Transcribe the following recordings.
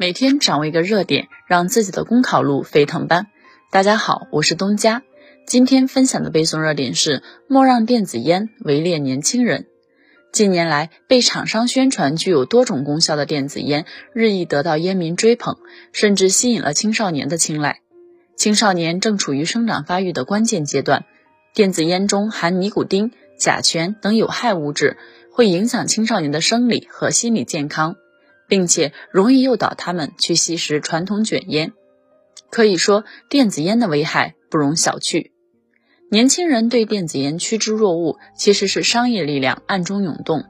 每天掌握一个热点，让自己的公考路沸腾吧！大家好，我是东家。今天分享的背诵热点是：莫让电子烟围猎年轻人。近年来，被厂商宣传具有多种功效的电子烟日益得到烟民追捧，甚至吸引了青少年的青睐。青少年正处于生长发育的关键阶段，电子烟中含尼古丁、甲醛等有害物质，会影响青少年的生理和心理健康。并且容易诱导他们去吸食传统卷烟，可以说电子烟的危害不容小觑。年轻人对电子烟趋之若鹜，其实是商业力量暗中涌动。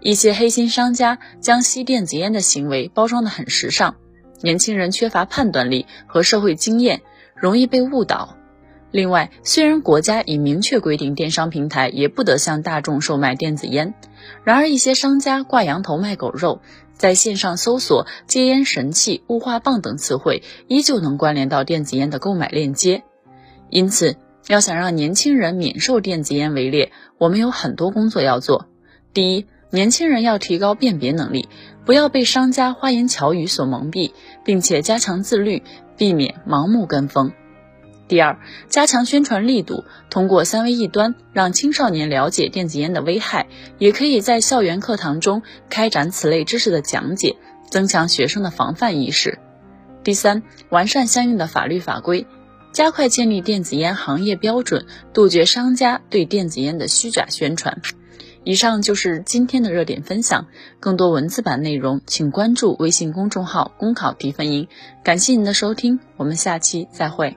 一些黑心商家将吸电子烟的行为包装得很时尚，年轻人缺乏判断力和社会经验，容易被误导。另外，虽然国家已明确规定电商平台也不得向大众售卖电子烟，然而一些商家挂羊头卖狗肉。在线上搜索“戒烟神器”“雾化棒”等词汇，依旧能关联到电子烟的购买链接。因此，要想让年轻人免受电子烟围猎，我们有很多工作要做。第一，年轻人要提高辨别能力，不要被商家花言巧语所蒙蔽，并且加强自律，避免盲目跟风。第二，加强宣传力度，通过三维一端让青少年了解电子烟的危害，也可以在校园课堂中开展此类知识的讲解，增强学生的防范意识。第三，完善相应的法律法规，加快建立电子烟行业标准，杜绝商家对电子烟的虚假宣传。以上就是今天的热点分享，更多文字版内容请关注微信公众号“公考提分营”。感谢您的收听，我们下期再会。